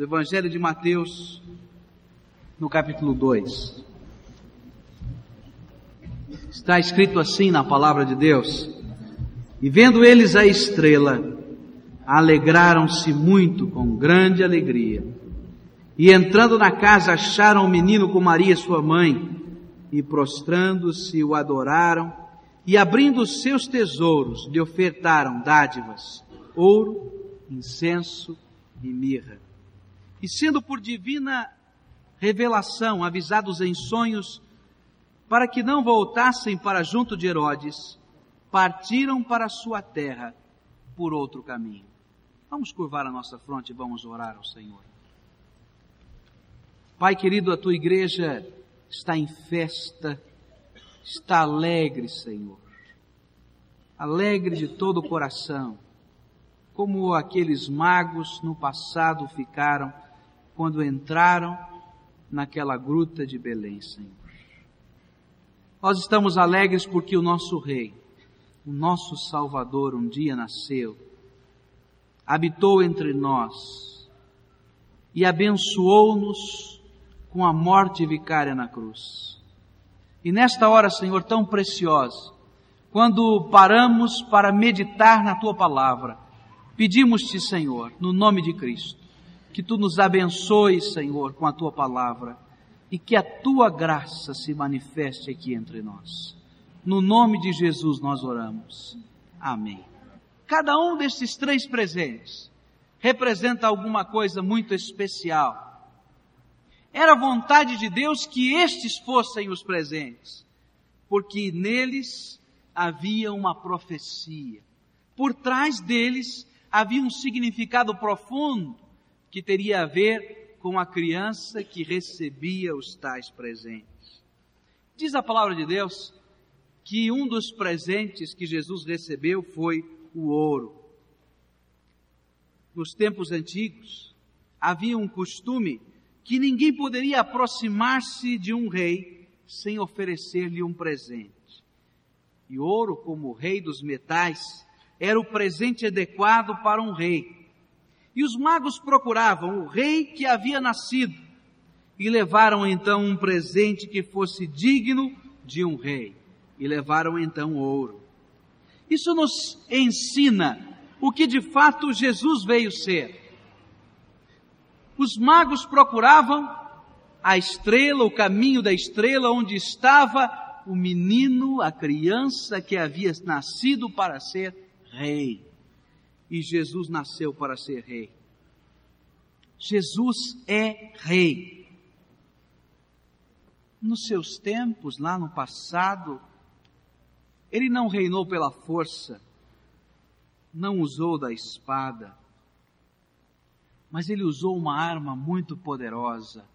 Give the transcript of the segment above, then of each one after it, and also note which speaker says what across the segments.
Speaker 1: do Evangelho de Mateus, no capítulo 2. Está escrito assim na palavra de Deus: E vendo eles a estrela, alegraram-se muito com grande alegria. E entrando na casa, acharam o menino com Maria, sua mãe, e prostrando-se o adoraram, e abrindo os seus tesouros, lhe ofertaram dádivas, ouro, incenso e mirra. E sendo por divina revelação avisados em sonhos, para que não voltassem para junto de Herodes, partiram para sua terra por outro caminho. Vamos curvar a nossa fronte e vamos orar ao Senhor. Pai querido, a tua igreja está em festa, está alegre, Senhor. Alegre de todo o coração, como aqueles magos no passado ficaram quando entraram naquela gruta de Belém, Senhor. Nós estamos alegres porque o nosso Rei, o nosso Salvador, um dia nasceu, habitou entre nós e abençoou-nos com a morte vicária na cruz. E nesta hora, Senhor, tão preciosa, quando paramos para meditar na tua palavra, pedimos-te, Senhor, no nome de Cristo, que tu nos abençoes, Senhor, com a tua palavra e que a tua graça se manifeste aqui entre nós. No nome de Jesus nós oramos. Amém. Cada um desses três presentes representa alguma coisa muito especial. Era vontade de Deus que estes fossem os presentes, porque neles havia uma profecia. Por trás deles havia um significado profundo que teria a ver com a criança que recebia os tais presentes. Diz a palavra de Deus que um dos presentes que Jesus recebeu foi o ouro. Nos tempos antigos, havia um costume que ninguém poderia aproximar-se de um rei sem oferecer-lhe um presente. E ouro, como rei dos metais, era o presente adequado para um rei. E os magos procuravam o rei que havia nascido e levaram então um presente que fosse digno de um rei. E levaram então ouro. Isso nos ensina o que de fato Jesus veio ser. Os magos procuravam a estrela, o caminho da estrela onde estava o menino, a criança que havia nascido para ser rei e Jesus nasceu para ser rei. Jesus é rei. Nos seus tempos, lá no passado, ele não reinou pela força, não usou da espada, mas ele usou uma arma muito poderosa,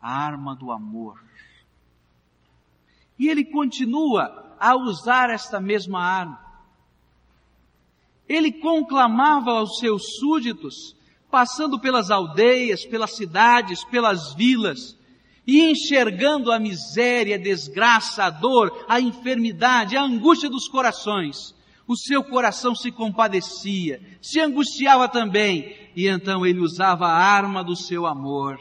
Speaker 1: a arma do amor. E ele continua a usar esta mesma arma. Ele conclamava aos seus súditos, passando pelas aldeias, pelas cidades, pelas vilas, e enxergando a miséria, a desgraça, a dor, a enfermidade, a angústia dos corações, o seu coração se compadecia, se angustiava também, e então ele usava a arma do seu amor,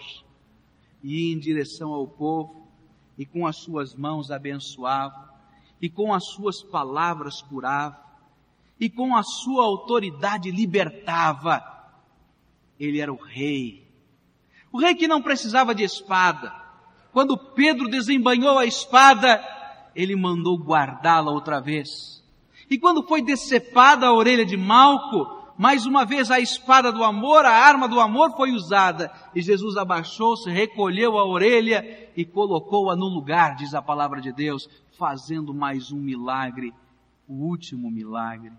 Speaker 1: e ia em direção ao povo, e com as suas mãos abençoava, e com as suas palavras curava, e com a sua autoridade libertava. Ele era o rei. O rei que não precisava de espada. Quando Pedro desembanhou a espada, ele mandou guardá-la outra vez. E quando foi decepada a orelha de Malco, mais uma vez a espada do amor, a arma do amor foi usada. E Jesus abaixou-se, recolheu a orelha e colocou-a no lugar, diz a palavra de Deus, fazendo mais um milagre, o último milagre.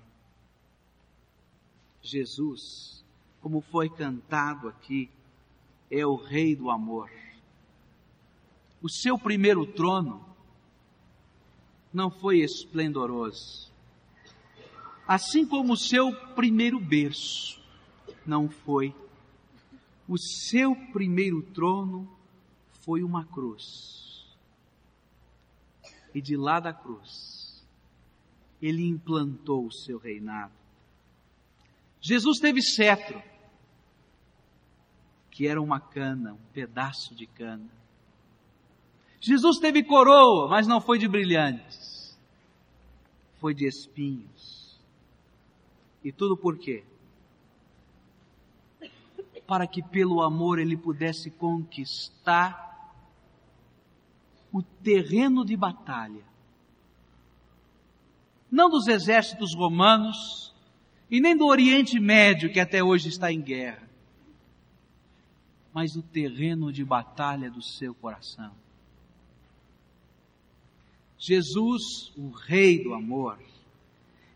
Speaker 1: Jesus, como foi cantado aqui, é o Rei do amor. O seu primeiro trono não foi esplendoroso, assim como o seu primeiro berço não foi. O seu primeiro trono foi uma cruz. E de lá da cruz, ele implantou o seu reinado. Jesus teve cetro. que era uma cana, um pedaço de cana. Jesus teve coroa, mas não foi de brilhantes, foi de espinhos. E tudo por quê? Para que pelo amor ele pudesse conquistar o terreno de batalha. Não dos exércitos romanos e nem do Oriente Médio que até hoje está em guerra, mas o terreno de batalha do seu coração. Jesus, o Rei do amor,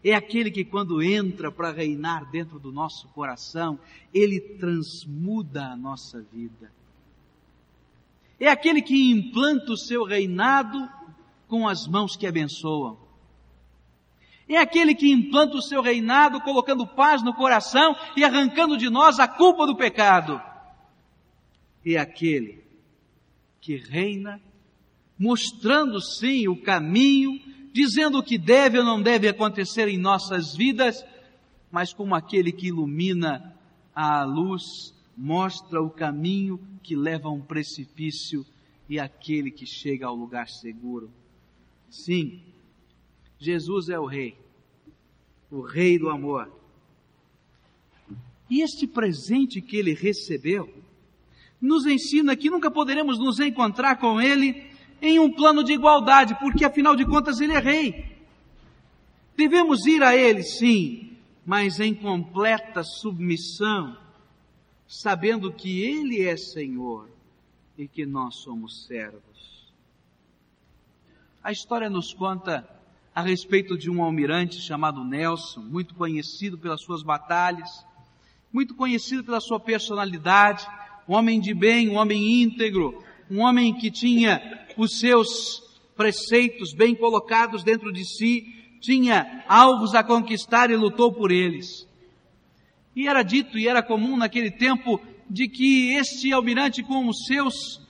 Speaker 1: é aquele que quando entra para reinar dentro do nosso coração, ele transmuda a nossa vida. É aquele que implanta o seu reinado com as mãos que abençoam. É aquele que implanta o seu reinado colocando paz no coração e arrancando de nós a culpa do pecado. É aquele que reina mostrando sim o caminho, dizendo o que deve ou não deve acontecer em nossas vidas, mas como aquele que ilumina a luz, mostra o caminho que leva a um precipício e aquele que chega ao lugar seguro. Sim, Jesus é o Rei, o Rei do amor. E este presente que ele recebeu nos ensina que nunca poderemos nos encontrar com ele em um plano de igualdade, porque afinal de contas ele é rei. Devemos ir a ele, sim, mas em completa submissão, sabendo que ele é Senhor e que nós somos servos. A história nos conta a respeito de um almirante chamado Nelson, muito conhecido pelas suas batalhas, muito conhecido pela sua personalidade, um homem de bem, um homem íntegro, um homem que tinha os seus preceitos bem colocados dentro de si, tinha alvos a conquistar e lutou por eles. E era dito e era comum naquele tempo de que este almirante com os seus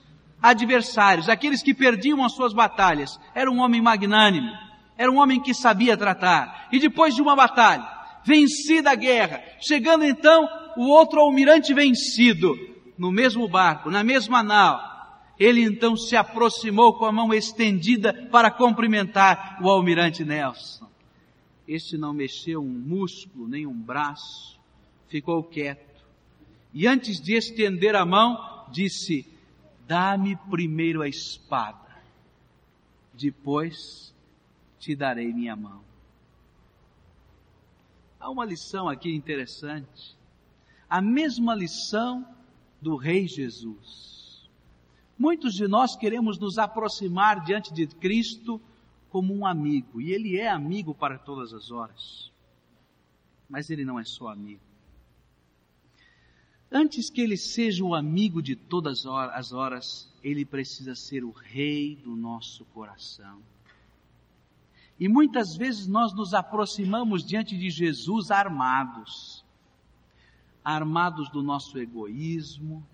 Speaker 1: adversários, aqueles que perdiam as suas batalhas, era um homem magnânimo, era um homem que sabia tratar. E depois de uma batalha, vencida a guerra, chegando então o outro almirante vencido, no mesmo barco, na mesma nau, ele então se aproximou com a mão estendida para cumprimentar o almirante Nelson. Este não mexeu um músculo, nem um braço, ficou quieto. E antes de estender a mão, disse: Dá-me primeiro a espada, depois te darei minha mão. Há uma lição aqui interessante. A mesma lição do Rei Jesus Muitos de nós queremos nos aproximar diante de Cristo como um amigo, e Ele é amigo para todas as horas. Mas Ele não é só amigo. Antes que Ele seja o amigo de todas as horas, Ele precisa ser o Rei do nosso coração. E muitas vezes nós nos aproximamos diante de Jesus armados. Armados do nosso egoísmo,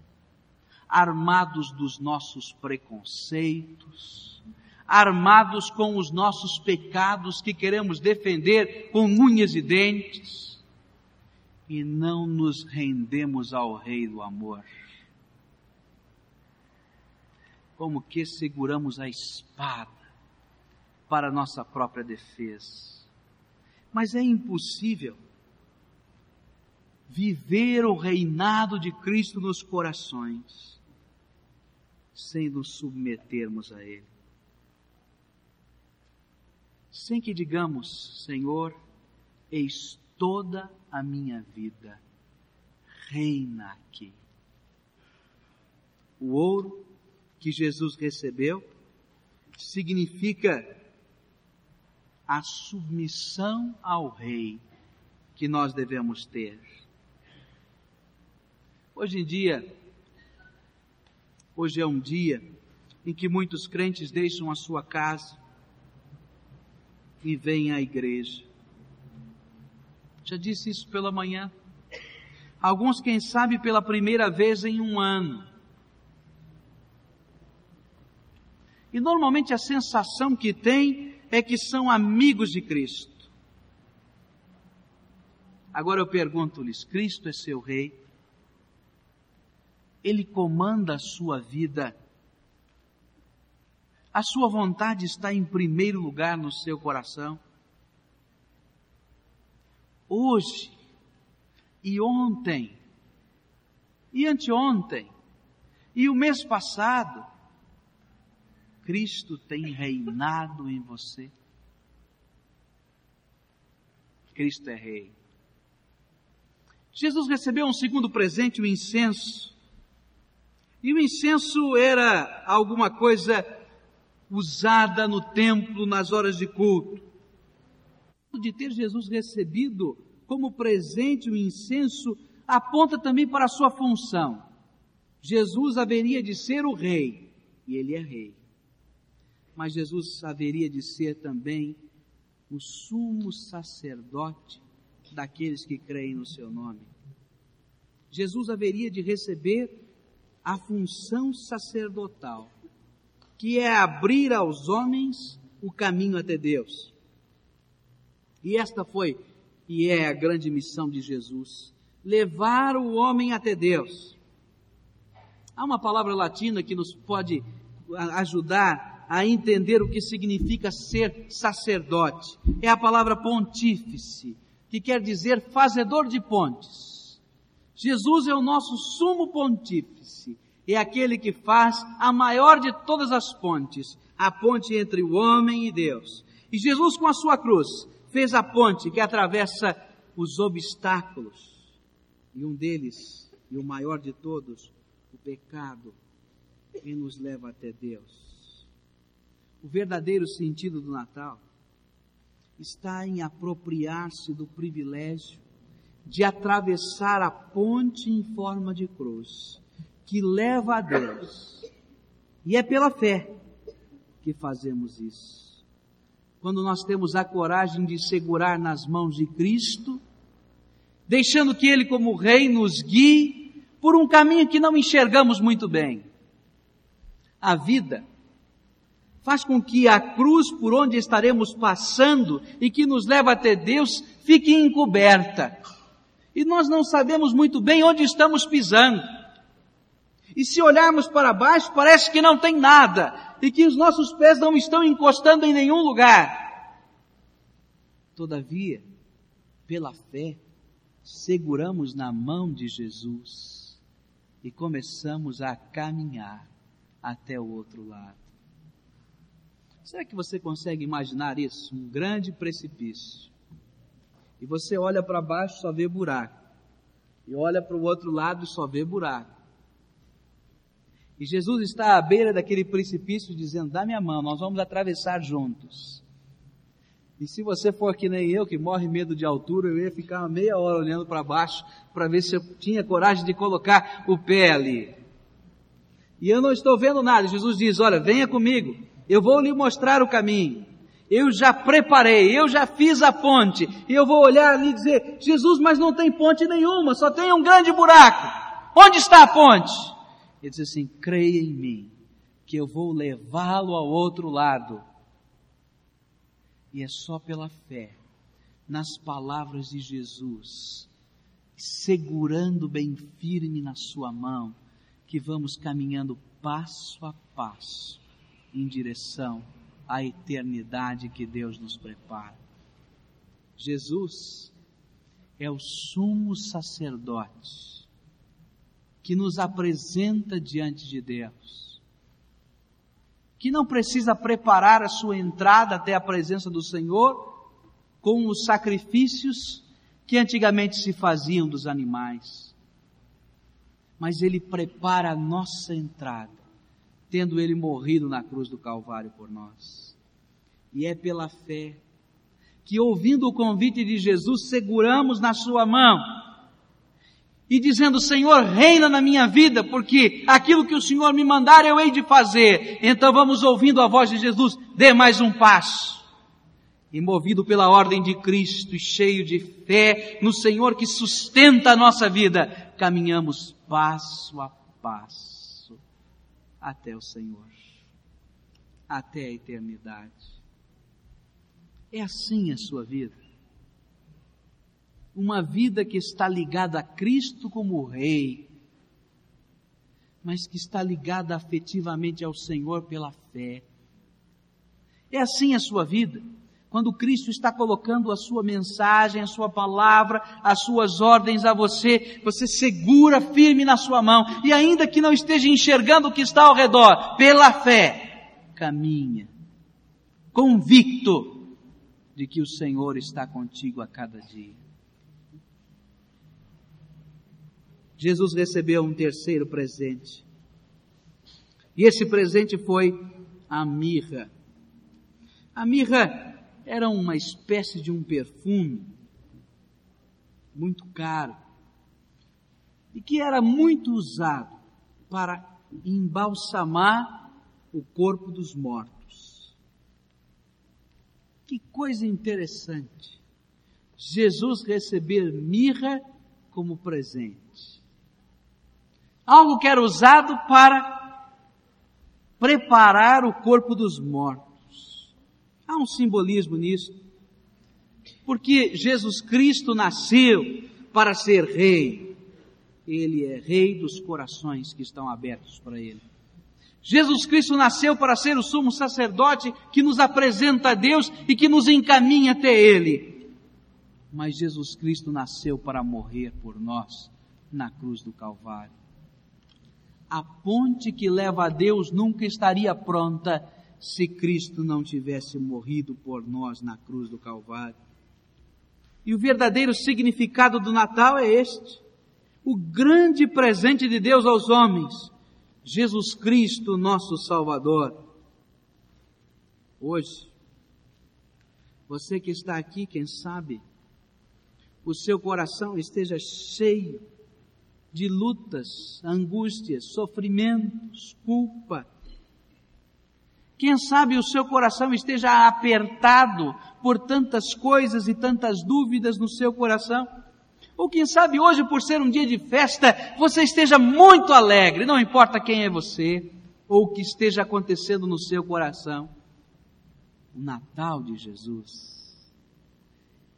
Speaker 1: armados dos nossos preconceitos, armados com os nossos pecados que queremos defender com unhas e dentes, e não nos rendemos ao Rei do amor. Como que seguramos a espada para nossa própria defesa. Mas é impossível viver o reinado de Cristo nos corações sem nos submetermos a Ele. Sem que digamos, Senhor, eis toda a minha vida, reina aqui. O ouro que Jesus recebeu significa a submissão ao Rei que nós devemos ter. Hoje em dia, Hoje é um dia em que muitos crentes deixam a sua casa e vêm à igreja. Já disse isso pela manhã. Alguns, quem sabe, pela primeira vez em um ano. E normalmente a sensação que tem é que são amigos de Cristo. Agora eu pergunto-lhes: Cristo é seu Rei? Ele comanda a sua vida. A sua vontade está em primeiro lugar no seu coração. Hoje e ontem e anteontem e o mês passado, Cristo tem reinado em você. Cristo é Rei. Jesus recebeu um segundo presente, o incenso. E o incenso era alguma coisa usada no templo nas horas de culto. De ter Jesus recebido como presente o incenso aponta também para a sua função. Jesus haveria de ser o rei, e ele é rei. Mas Jesus haveria de ser também o sumo sacerdote daqueles que creem no seu nome. Jesus haveria de receber a função sacerdotal, que é abrir aos homens o caminho até Deus. E esta foi e é a grande missão de Jesus: levar o homem até Deus. Há uma palavra latina que nos pode ajudar a entender o que significa ser sacerdote. É a palavra pontífice, que quer dizer fazedor de pontes. Jesus é o nosso sumo pontífice, é aquele que faz a maior de todas as pontes, a ponte entre o homem e Deus. E Jesus, com a sua cruz, fez a ponte que atravessa os obstáculos, e um deles, e o maior de todos, o pecado, que nos leva até Deus. O verdadeiro sentido do Natal está em apropriar-se do privilégio de atravessar a ponte em forma de cruz que leva a Deus. E é pela fé que fazemos isso. Quando nós temos a coragem de segurar nas mãos de Cristo, deixando que Ele, como Rei, nos guie por um caminho que não enxergamos muito bem. A vida faz com que a cruz por onde estaremos passando e que nos leva até Deus fique encoberta. E nós não sabemos muito bem onde estamos pisando. E se olharmos para baixo, parece que não tem nada e que os nossos pés não estão encostando em nenhum lugar. Todavia, pela fé, seguramos na mão de Jesus e começamos a caminhar até o outro lado. Será que você consegue imaginar isso? Um grande precipício. E você olha para baixo só vê buraco. E olha para o outro lado só vê buraco. E Jesus está à beira daquele precipício dizendo: Dá minha mão, nós vamos atravessar juntos. E se você for que nem eu, que morre medo de altura, eu ia ficar uma meia hora olhando para baixo para ver se eu tinha coragem de colocar o pé ali. E eu não estou vendo nada. Jesus diz: Olha, venha comigo eu vou lhe mostrar o caminho. Eu já preparei, eu já fiz a ponte. E eu vou olhar ali e dizer, Jesus, mas não tem ponte nenhuma, só tem um grande buraco. Onde está a ponte? Ele diz assim, creia em mim, que eu vou levá-lo ao outro lado. E é só pela fé, nas palavras de Jesus, segurando bem firme na sua mão, que vamos caminhando passo a passo em direção à eternidade que Deus nos prepara. Jesus é o sumo sacerdote que nos apresenta diante de Deus, que não precisa preparar a sua entrada até a presença do Senhor com os sacrifícios que antigamente se faziam dos animais, mas Ele prepara a nossa entrada tendo ele morrido na cruz do Calvário por nós. E é pela fé que, ouvindo o convite de Jesus, seguramos na Sua mão e dizendo: Senhor, reina na minha vida, porque aquilo que o Senhor me mandar eu hei de fazer. Então vamos ouvindo a voz de Jesus, dê mais um passo. E movido pela ordem de Cristo e cheio de fé no Senhor que sustenta a nossa vida, caminhamos passo a passo até o Senhor, até a eternidade. É assim a sua vida. Uma vida que está ligada a Cristo como Rei. mas que está ligada afetivamente ao Senhor pela fé. É assim a sua vida. Quando Cristo está colocando a sua mensagem, a sua palavra, as suas ordens a você, você segura firme na sua mão e ainda que não esteja enxergando o que está ao redor, pela fé, caminha, convicto de que o Senhor está contigo a cada dia. Jesus recebeu um terceiro presente. E esse presente foi a mirra. A mirra era uma espécie de um perfume muito caro e que era muito usado para embalsamar o corpo dos mortos. Que coisa interessante. Jesus receber mirra como presente. Algo que era usado para preparar o corpo dos mortos. Há um simbolismo nisso. Porque Jesus Cristo nasceu para ser rei. Ele é rei dos corações que estão abertos para ele. Jesus Cristo nasceu para ser o sumo sacerdote que nos apresenta a Deus e que nos encaminha até Ele. Mas Jesus Cristo nasceu para morrer por nós na cruz do Calvário. A ponte que leva a Deus nunca estaria pronta se Cristo não tivesse morrido por nós na cruz do Calvário. E o verdadeiro significado do Natal é este: o grande presente de Deus aos homens, Jesus Cristo, nosso Salvador. Hoje, você que está aqui, quem sabe, o seu coração esteja cheio de lutas, angústias, sofrimentos, culpa, quem sabe o seu coração esteja apertado por tantas coisas e tantas dúvidas no seu coração. Ou quem sabe hoje, por ser um dia de festa, você esteja muito alegre, não importa quem é você, ou o que esteja acontecendo no seu coração. O Natal de Jesus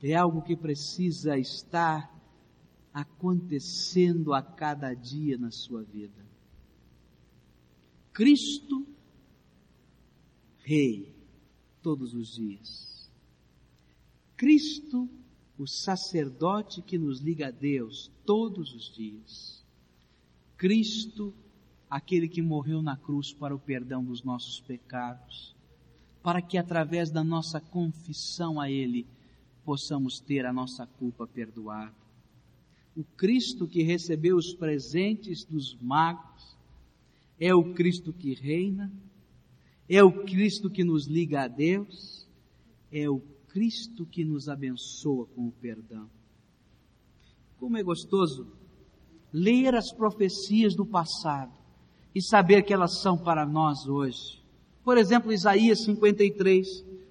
Speaker 1: é algo que precisa estar acontecendo a cada dia na sua vida. Cristo Rei todos os dias. Cristo, o sacerdote que nos liga a Deus todos os dias. Cristo, aquele que morreu na cruz para o perdão dos nossos pecados, para que através da nossa confissão a Ele possamos ter a nossa culpa perdoada. O Cristo que recebeu os presentes dos magos é o Cristo que reina é o Cristo que nos liga a Deus, é o Cristo que nos abençoa com o perdão. Como é gostoso ler as profecias do passado e saber que elas são para nós hoje. Por exemplo, Isaías 53,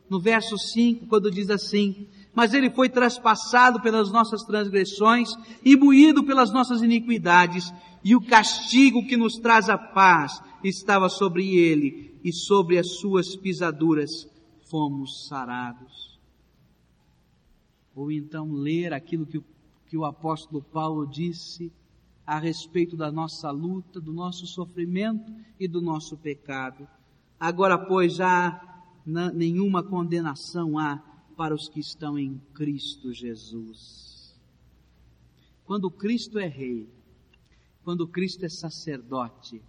Speaker 1: no verso 5, quando diz assim: Mas ele foi traspassado pelas nossas transgressões e moído pelas nossas iniquidades, e o castigo que nos traz a paz estava sobre ele, e sobre as suas pisaduras fomos sarados. Ou então ler aquilo que o, que o apóstolo Paulo disse a respeito da nossa luta, do nosso sofrimento e do nosso pecado. Agora, pois, já nenhuma condenação há para os que estão em Cristo Jesus. Quando Cristo é Rei, quando Cristo é sacerdote,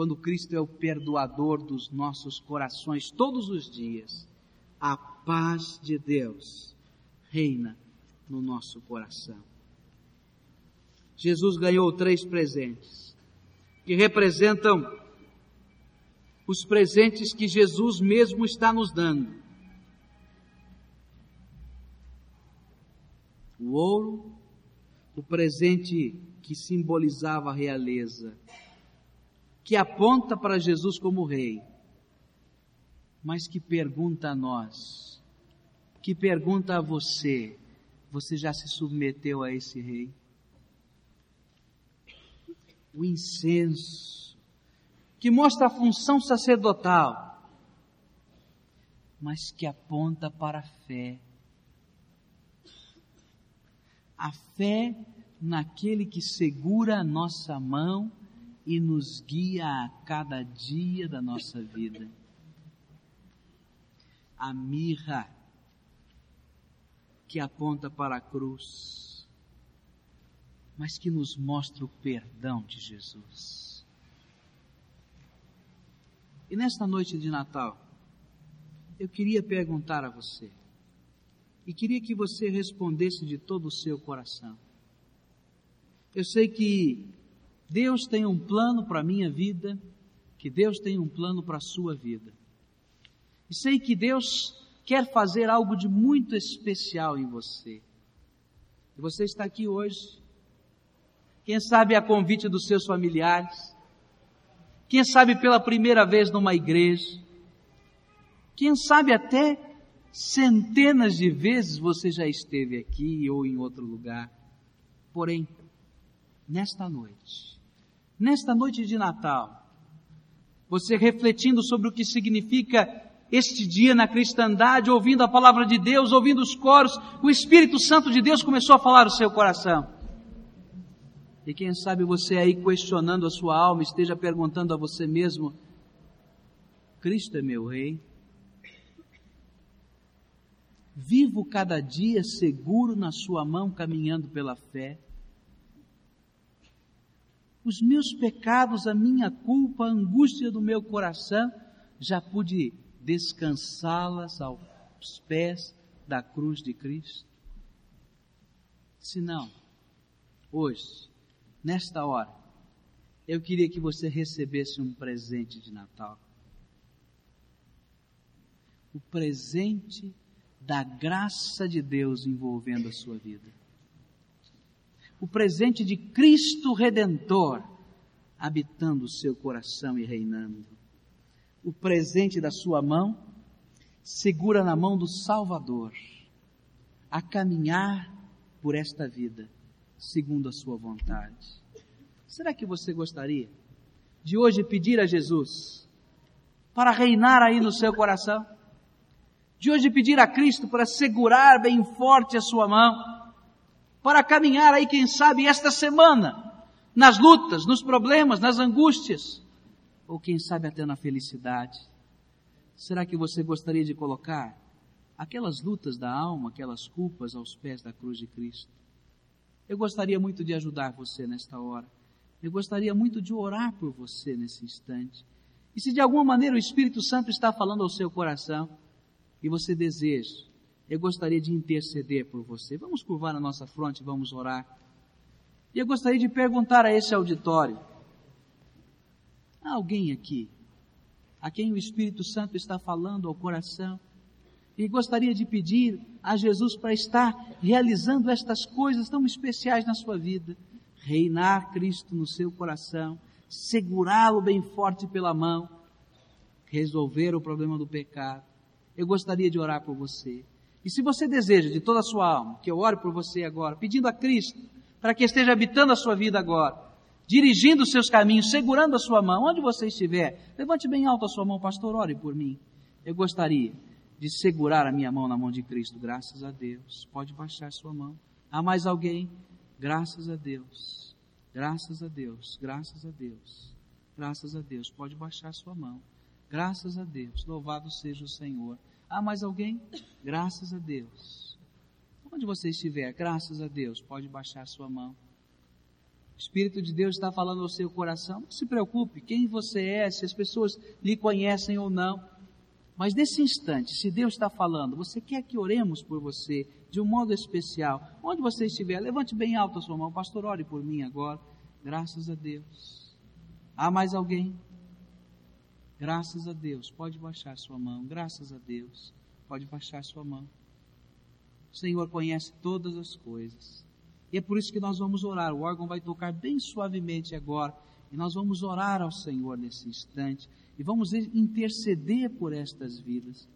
Speaker 1: quando Cristo é o perdoador dos nossos corações todos os dias, a paz de Deus reina no nosso coração. Jesus ganhou três presentes, que representam os presentes que Jesus mesmo está nos dando. O ouro, o presente que simbolizava a realeza, que aponta para Jesus como Rei, mas que pergunta a nós, que pergunta a você: você já se submeteu a esse Rei? O incenso, que mostra a função sacerdotal, mas que aponta para a fé. A fé naquele que segura a nossa mão e nos guia a cada dia da nossa vida. A mirra que aponta para a cruz, mas que nos mostra o perdão de Jesus. E nesta noite de Natal, eu queria perguntar a você, e queria que você respondesse de todo o seu coração. Eu sei que Deus tem um plano para a minha vida, que Deus tem um plano para a sua vida. E sei que Deus quer fazer algo de muito especial em você. E você está aqui hoje, quem sabe a convite dos seus familiares, quem sabe pela primeira vez numa igreja, quem sabe até centenas de vezes você já esteve aqui ou em outro lugar. Porém, nesta noite, nesta noite de Natal, você refletindo sobre o que significa este dia na cristandade, ouvindo a palavra de Deus, ouvindo os coros, o Espírito Santo de Deus começou a falar no seu coração. E quem sabe você aí questionando a sua alma, esteja perguntando a você mesmo: Cristo é meu Rei? Vivo cada dia seguro na Sua mão, caminhando pela fé os meus pecados, a minha culpa, a angústia do meu coração, já pude descansá-las aos pés da cruz de Cristo? Se não, hoje, nesta hora, eu queria que você recebesse um presente de Natal. O presente da graça de Deus envolvendo a sua vida o presente de Cristo Redentor habitando o seu coração e reinando. O presente da sua mão segura na mão do Salvador a caminhar por esta vida segundo a sua vontade. Será que você gostaria de hoje pedir a Jesus para reinar aí no seu coração? De hoje pedir a Cristo para segurar bem forte a sua mão? Para caminhar aí, quem sabe, esta semana, nas lutas, nos problemas, nas angústias, ou quem sabe até na felicidade. Será que você gostaria de colocar aquelas lutas da alma, aquelas culpas aos pés da cruz de Cristo? Eu gostaria muito de ajudar você nesta hora. Eu gostaria muito de orar por você nesse instante. E se de alguma maneira o Espírito Santo está falando ao seu coração e você deseja eu gostaria de interceder por você. Vamos curvar a nossa fronte, vamos orar. E eu gostaria de perguntar a esse auditório: há alguém aqui a quem o Espírito Santo está falando ao coração e gostaria de pedir a Jesus para estar realizando estas coisas tão especiais na sua vida? Reinar Cristo no seu coração, segurá-lo bem forte pela mão, resolver o problema do pecado. Eu gostaria de orar por você. E se você deseja de toda a sua alma que eu ore por você agora, pedindo a Cristo para que esteja habitando a sua vida agora, dirigindo os seus caminhos, segurando a sua mão, onde você estiver, levante bem alto a sua mão, pastor, ore por mim. Eu gostaria de segurar a minha mão na mão de Cristo, graças a Deus. Pode baixar sua mão. Há mais alguém? Graças a Deus. Graças a Deus. Graças a Deus. Graças a Deus. Pode baixar sua mão. Graças a Deus. Louvado seja o Senhor. Há mais alguém? Graças a Deus. Onde você estiver, graças a Deus, pode baixar sua mão. O Espírito de Deus está falando ao seu coração. Não se preocupe quem você é, se as pessoas lhe conhecem ou não. Mas nesse instante, se Deus está falando, você quer que oremos por você de um modo especial. Onde você estiver, levante bem alto a sua mão. Pastor, ore por mim agora. Graças a Deus. Há mais alguém? Graças a Deus. Pode baixar sua mão. Graças a Deus. Pode baixar sua mão. O Senhor conhece todas as coisas. E é por isso que nós vamos orar. O órgão vai tocar bem suavemente agora. E nós vamos orar ao Senhor nesse instante. E vamos interceder por estas vidas.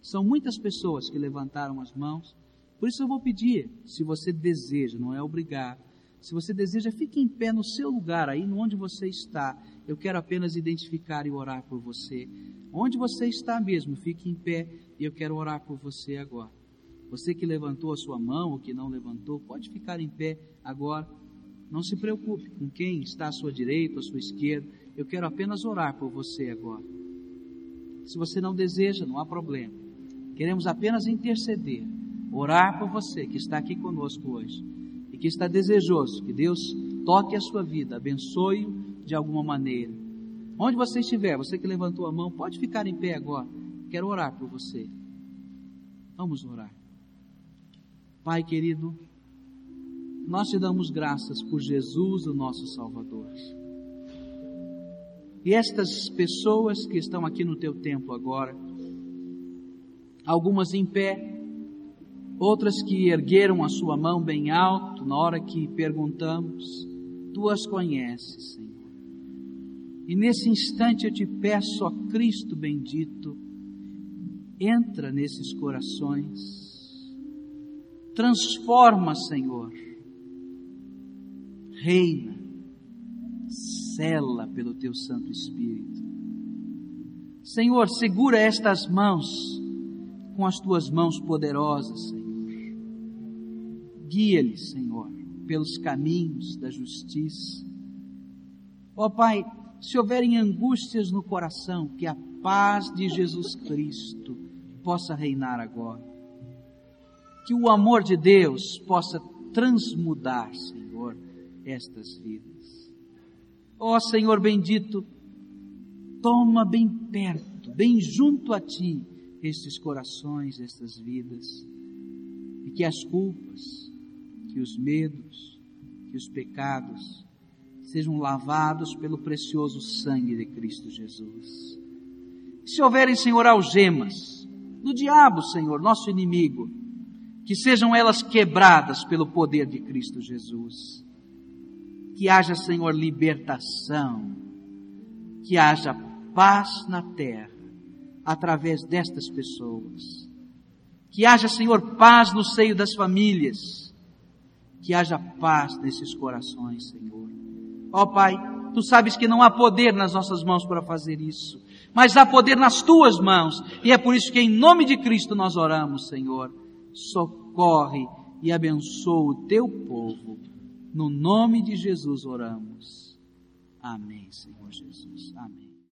Speaker 1: São muitas pessoas que levantaram as mãos. Por isso eu vou pedir, se você deseja, não é obrigado. Se você deseja, fique em pé no seu lugar, aí onde você está. Eu quero apenas identificar e orar por você. Onde você está mesmo, fique em pé e eu quero orar por você agora. Você que levantou a sua mão ou que não levantou, pode ficar em pé agora. Não se preocupe com quem está à sua direita ou à sua esquerda. Eu quero apenas orar por você agora. Se você não deseja, não há problema. Queremos apenas interceder, orar por você que está aqui conosco hoje e que está desejoso que Deus toque a sua vida, abençoe-o de alguma maneira. Onde você estiver, você que levantou a mão, pode ficar em pé agora. Quero orar por você. Vamos orar. Pai querido, nós te damos graças por Jesus, o nosso Salvador. E estas pessoas que estão aqui no teu templo agora, algumas em pé, outras que ergueram a sua mão bem alto na hora que perguntamos, tu as conheces, Senhor. E nesse instante eu te peço, ó Cristo bendito, entra nesses corações, transforma, Senhor, reina, cela pelo teu Santo Espírito. Senhor, segura estas mãos com as tuas mãos poderosas, Senhor. Guia-lhes, Senhor, pelos caminhos da justiça. Ó Pai, se houverem angústias no coração, que a paz de Jesus Cristo possa reinar agora. Que o amor de Deus possa transmudar, Senhor, estas vidas. Ó oh, Senhor bendito, toma bem perto, bem junto a Ti, estes corações, estas vidas, e que as culpas, que os medos, que os pecados sejam lavados pelo precioso sangue de Cristo Jesus. Se houverem, Senhor, algemas do diabo, Senhor, nosso inimigo, que sejam elas quebradas pelo poder de Cristo Jesus que haja, Senhor, libertação, que haja paz na terra através destas pessoas. Que haja, Senhor, paz no seio das famílias. Que haja paz nesses corações, Senhor. Ó oh, Pai, Tu sabes que não há poder nas nossas mãos para fazer isso, mas há poder nas Tuas mãos. E é por isso que em nome de Cristo nós oramos, Senhor. Socorre e abençoa o Teu povo no nome de Jesus oramos. Amém, Senhor Jesus. Amém.